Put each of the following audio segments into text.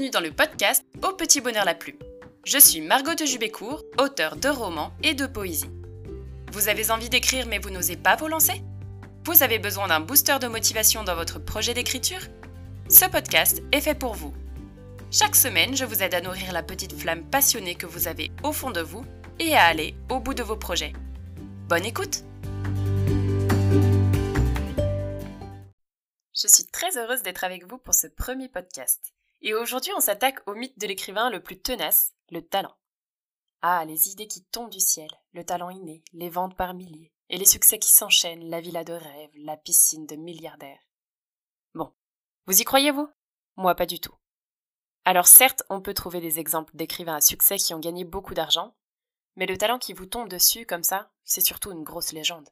bienvenue dans le podcast Au petit bonheur la plume. Je suis Margot de Jubécourt, auteure de romans et de poésie. Vous avez envie d'écrire mais vous n'osez pas vous lancer? Vous avez besoin d'un booster de motivation dans votre projet d'écriture? Ce podcast est fait pour vous. Chaque semaine, je vous aide à nourrir la petite flamme passionnée que vous avez au fond de vous et à aller au bout de vos projets. Bonne écoute Je suis très heureuse d'être avec vous pour ce premier podcast. Et aujourd'hui, on s'attaque au mythe de l'écrivain le plus tenace, le talent. Ah, les idées qui tombent du ciel, le talent inné, les ventes par milliers, et les succès qui s'enchaînent, la villa de rêve, la piscine de milliardaires. Bon, vous y croyez-vous Moi, pas du tout. Alors certes, on peut trouver des exemples d'écrivains à succès qui ont gagné beaucoup d'argent, mais le talent qui vous tombe dessus comme ça, c'est surtout une grosse légende.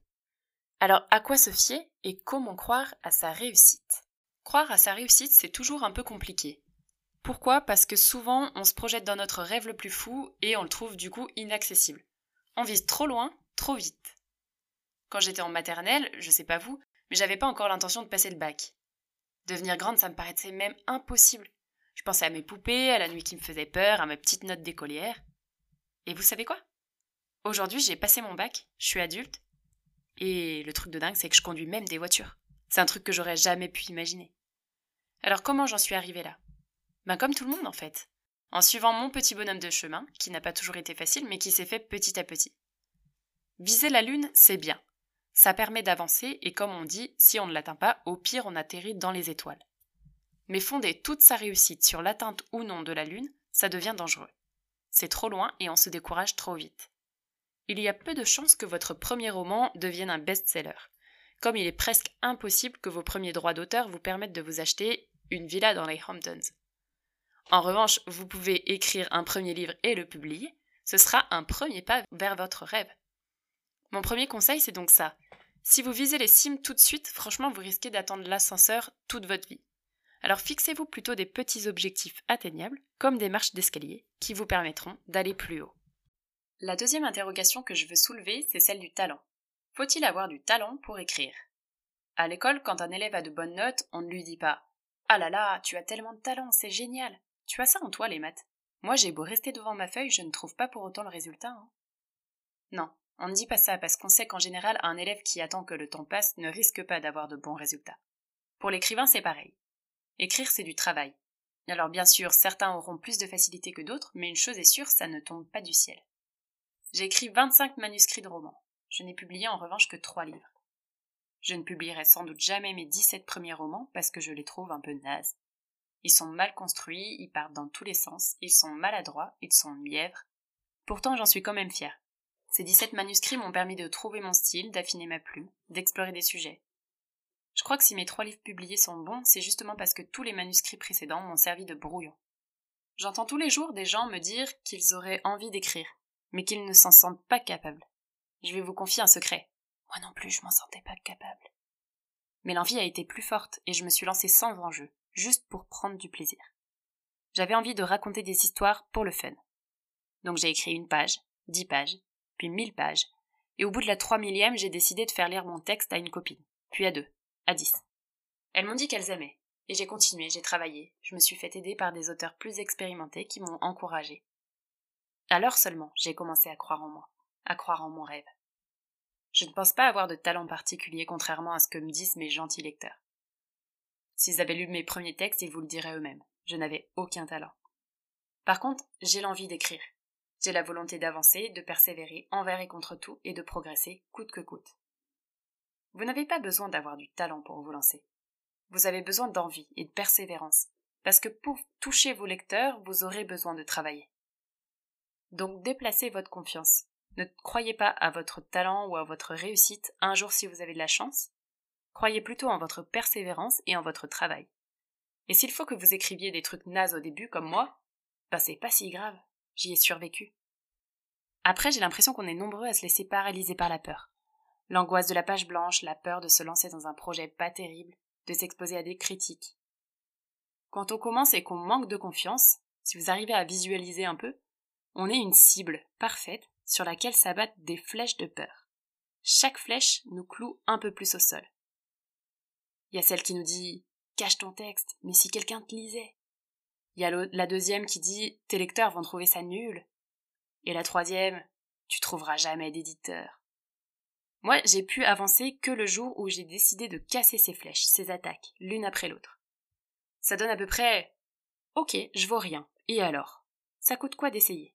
Alors, à quoi se fier et comment croire à sa réussite? Croire à sa réussite, c'est toujours un peu compliqué. Pourquoi? Parce que souvent, on se projette dans notre rêve le plus fou et on le trouve du coup inaccessible. On vise trop loin, trop vite. Quand j'étais en maternelle, je sais pas vous, mais j'avais pas encore l'intention de passer le bac. Devenir grande, ça me paraissait même impossible. Je pensais à mes poupées, à la nuit qui me faisait peur, à mes petites notes d'écolière. Et vous savez quoi? Aujourd'hui, j'ai passé mon bac, je suis adulte, et le truc de dingue, c'est que je conduis même des voitures. C'est un truc que j'aurais jamais pu imaginer. Alors comment j'en suis arrivée là? Ben comme tout le monde en fait. En suivant mon petit bonhomme de chemin, qui n'a pas toujours été facile, mais qui s'est fait petit à petit. Viser la Lune, c'est bien. Ça permet d'avancer, et comme on dit, si on ne l'atteint pas, au pire on atterrit dans les étoiles. Mais fonder toute sa réussite sur l'atteinte ou non de la Lune, ça devient dangereux. C'est trop loin et on se décourage trop vite il y a peu de chances que votre premier roman devienne un best-seller, comme il est presque impossible que vos premiers droits d'auteur vous permettent de vous acheter une villa dans les Hamptons. En revanche, vous pouvez écrire un premier livre et le publier, ce sera un premier pas vers votre rêve. Mon premier conseil, c'est donc ça. Si vous visez les cimes tout de suite, franchement, vous risquez d'attendre l'ascenseur toute votre vie. Alors fixez-vous plutôt des petits objectifs atteignables, comme des marches d'escalier, qui vous permettront d'aller plus haut. La deuxième interrogation que je veux soulever, c'est celle du talent. Faut-il avoir du talent pour écrire? À l'école, quand un élève a de bonnes notes, on ne lui dit pas Ah là là, tu as tellement de talent, c'est génial Tu as ça en toi, les maths. Moi, j'ai beau rester devant ma feuille, je ne trouve pas pour autant le résultat. Hein. Non, on ne dit pas ça parce qu'on sait qu'en général, un élève qui attend que le temps passe ne risque pas d'avoir de bons résultats. Pour l'écrivain, c'est pareil. Écrire, c'est du travail. Alors bien sûr, certains auront plus de facilité que d'autres, mais une chose est sûre, ça ne tombe pas du ciel. J'ai écrit 25 manuscrits de romans. Je n'ai publié en revanche que 3 livres. Je ne publierai sans doute jamais mes 17 premiers romans parce que je les trouve un peu nazes. Ils sont mal construits, ils partent dans tous les sens, ils sont maladroits, ils sont mièvres. Pourtant, j'en suis quand même fière. Ces 17 manuscrits m'ont permis de trouver mon style, d'affiner ma plume, d'explorer des sujets. Je crois que si mes trois livres publiés sont bons, c'est justement parce que tous les manuscrits précédents m'ont servi de brouillon. J'entends tous les jours des gens me dire qu'ils auraient envie d'écrire, mais qu'ils ne s'en sentent pas capables. Je vais vous confier un secret. Moi non plus, je m'en sentais pas capable. Mais l'envie a été plus forte et je me suis lancée sans enjeu, juste pour prendre du plaisir. J'avais envie de raconter des histoires pour le fun. Donc j'ai écrit une page, dix pages, puis mille pages, et au bout de la trois millième, j'ai décidé de faire lire mon texte à une copine, puis à deux, à dix. Elles m'ont dit qu'elles aimaient, et j'ai continué, j'ai travaillé, je me suis fait aider par des auteurs plus expérimentés qui m'ont encouragé, alors seulement j'ai commencé à croire en moi, à croire en mon rêve. Je ne pense pas avoir de talent particulier contrairement à ce que me disent mes gentils lecteurs. S'ils avaient lu mes premiers textes, ils vous le diraient eux-mêmes. Je n'avais aucun talent. Par contre, j'ai l'envie d'écrire. J'ai la volonté d'avancer, de persévérer envers et contre tout et de progresser coûte que coûte. Vous n'avez pas besoin d'avoir du talent pour vous lancer. Vous avez besoin d'envie et de persévérance, parce que pour toucher vos lecteurs, vous aurez besoin de travailler. Donc déplacez votre confiance. Ne croyez pas à votre talent ou à votre réussite un jour si vous avez de la chance. Croyez plutôt en votre persévérance et en votre travail. Et s'il faut que vous écriviez des trucs nazes au début comme moi, bah c'est pas si grave, j'y ai survécu. Après, j'ai l'impression qu'on est nombreux à se laisser paralyser par la peur. L'angoisse de la page blanche, la peur de se lancer dans un projet pas terrible, de s'exposer à des critiques. Quand on commence et qu'on manque de confiance, si vous arrivez à visualiser un peu, on est une cible parfaite sur laquelle s'abattent des flèches de peur. Chaque flèche nous cloue un peu plus au sol. Il y a celle qui nous dit Cache ton texte, mais si quelqu'un te lisait. Il y a la deuxième qui dit tes lecteurs vont trouver ça nul. Et la troisième, tu trouveras jamais d'éditeur. Moi, j'ai pu avancer que le jour où j'ai décidé de casser ces flèches, ces attaques, l'une après l'autre. Ça donne à peu près Ok, je vaux rien. Et alors? Ça coûte quoi d'essayer?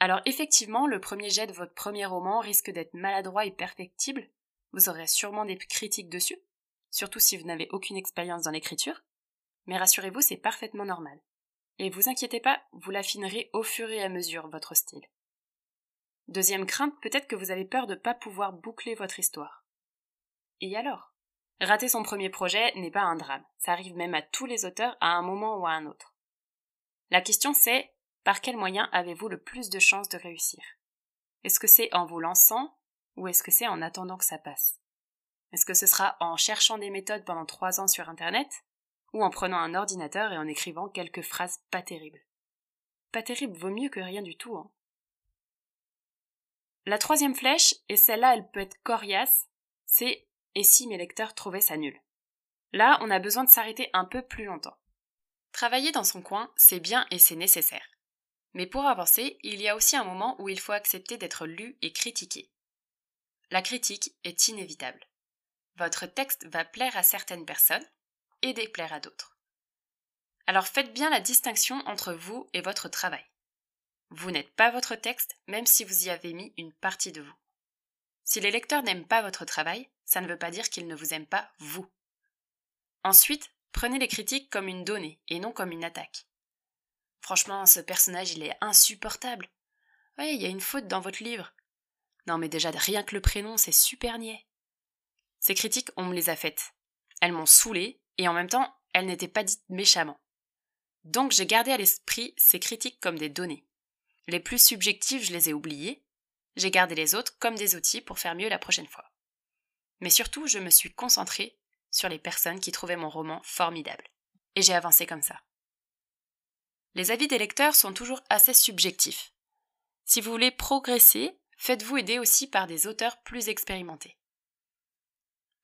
Alors effectivement, le premier jet de votre premier roman risque d'être maladroit et perfectible. Vous aurez sûrement des critiques dessus, surtout si vous n'avez aucune expérience dans l'écriture. Mais rassurez-vous, c'est parfaitement normal. Et vous inquiétez pas, vous l'affinerez au fur et à mesure votre style. Deuxième crainte, peut-être que vous avez peur de ne pas pouvoir boucler votre histoire. Et alors? Rater son premier projet n'est pas un drame, ça arrive même à tous les auteurs à un moment ou à un autre. La question c'est par quel moyen avez-vous le plus de chances de réussir? Est-ce que c'est en vous lançant ou est-ce que c'est en attendant que ça passe? Est-ce que ce sera en cherchant des méthodes pendant trois ans sur Internet ou en prenant un ordinateur et en écrivant quelques phrases pas terribles? Pas terrible vaut mieux que rien du tout. Hein. La troisième flèche, et celle-là elle peut être coriace, c'est et si mes lecteurs trouvaient ça nul? Là, on a besoin de s'arrêter un peu plus longtemps. Travailler dans son coin, c'est bien et c'est nécessaire. Mais pour avancer, il y a aussi un moment où il faut accepter d'être lu et critiqué. La critique est inévitable. Votre texte va plaire à certaines personnes et déplaire à d'autres. Alors faites bien la distinction entre vous et votre travail. Vous n'êtes pas votre texte même si vous y avez mis une partie de vous. Si les lecteurs n'aiment pas votre travail, ça ne veut pas dire qu'ils ne vous aiment pas vous. Ensuite, prenez les critiques comme une donnée et non comme une attaque. Franchement, ce personnage, il est insupportable. Oui, il y a une faute dans votre livre. Non, mais déjà, rien que le prénom, c'est super niais. Ces critiques, on me les a faites. Elles m'ont saoulé, et en même temps, elles n'étaient pas dites méchamment. Donc, j'ai gardé à l'esprit ces critiques comme des données. Les plus subjectives, je les ai oubliées, j'ai gardé les autres comme des outils pour faire mieux la prochaine fois. Mais surtout, je me suis concentrée sur les personnes qui trouvaient mon roman formidable. Et j'ai avancé comme ça. Les avis des lecteurs sont toujours assez subjectifs. Si vous voulez progresser, faites-vous aider aussi par des auteurs plus expérimentés.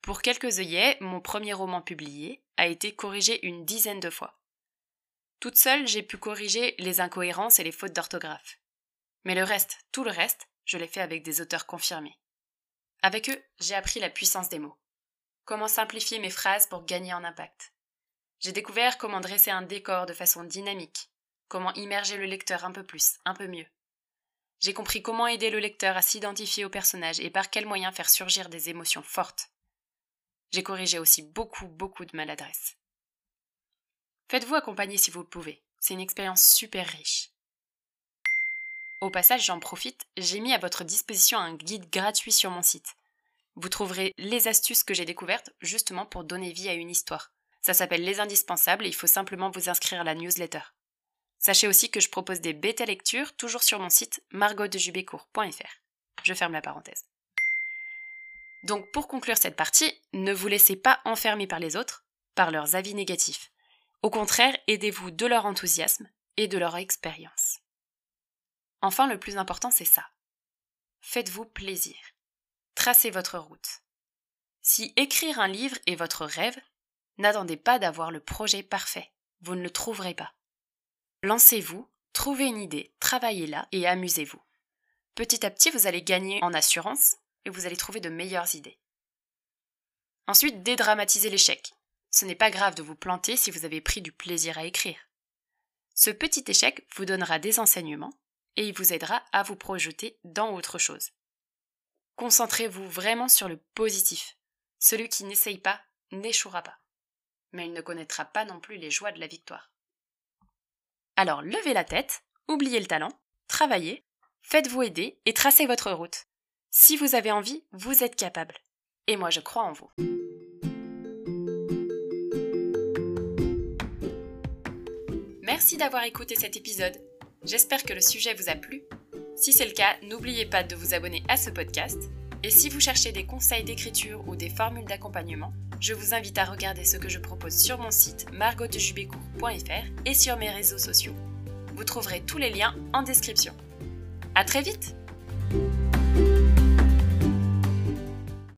Pour quelques œillets, mon premier roman publié a été corrigé une dizaine de fois. Toute seule, j'ai pu corriger les incohérences et les fautes d'orthographe. Mais le reste, tout le reste, je l'ai fait avec des auteurs confirmés. Avec eux, j'ai appris la puissance des mots. Comment simplifier mes phrases pour gagner en impact. J'ai découvert comment dresser un décor de façon dynamique, comment immerger le lecteur un peu plus, un peu mieux. J'ai compris comment aider le lecteur à s'identifier au personnage et par quels moyens faire surgir des émotions fortes. J'ai corrigé aussi beaucoup, beaucoup de maladresses. Faites-vous accompagner si vous le pouvez. C'est une expérience super riche. Au passage, j'en profite, j'ai mis à votre disposition un guide gratuit sur mon site. Vous trouverez les astuces que j'ai découvertes justement pour donner vie à une histoire. Ça s'appelle Les Indispensables et il faut simplement vous inscrire à la newsletter. Sachez aussi que je propose des bêta lectures toujours sur mon site margotdejubécourt.fr. Je ferme la parenthèse. Donc pour conclure cette partie, ne vous laissez pas enfermer par les autres, par leurs avis négatifs. Au contraire, aidez-vous de leur enthousiasme et de leur expérience. Enfin, le plus important, c'est ça. Faites-vous plaisir. Tracez votre route. Si écrire un livre est votre rêve, n'attendez pas d'avoir le projet parfait. Vous ne le trouverez pas. Lancez-vous, trouvez une idée, travaillez-la et amusez-vous. Petit à petit, vous allez gagner en assurance et vous allez trouver de meilleures idées. Ensuite, dédramatisez l'échec. Ce n'est pas grave de vous planter si vous avez pris du plaisir à écrire. Ce petit échec vous donnera des enseignements et il vous aidera à vous projeter dans autre chose. Concentrez-vous vraiment sur le positif. Celui qui n'essaye pas n'échouera pas. Mais il ne connaîtra pas non plus les joies de la victoire. Alors levez la tête, oubliez le talent, travaillez, faites-vous aider et tracez votre route. Si vous avez envie, vous êtes capable. Et moi je crois en vous. Merci d'avoir écouté cet épisode. J'espère que le sujet vous a plu. Si c'est le cas, n'oubliez pas de vous abonner à ce podcast. Et si vous cherchez des conseils d'écriture ou des formules d'accompagnement, je vous invite à regarder ce que je propose sur mon site margotdejubécourt.fr et sur mes réseaux sociaux. Vous trouverez tous les liens en description. À très vite!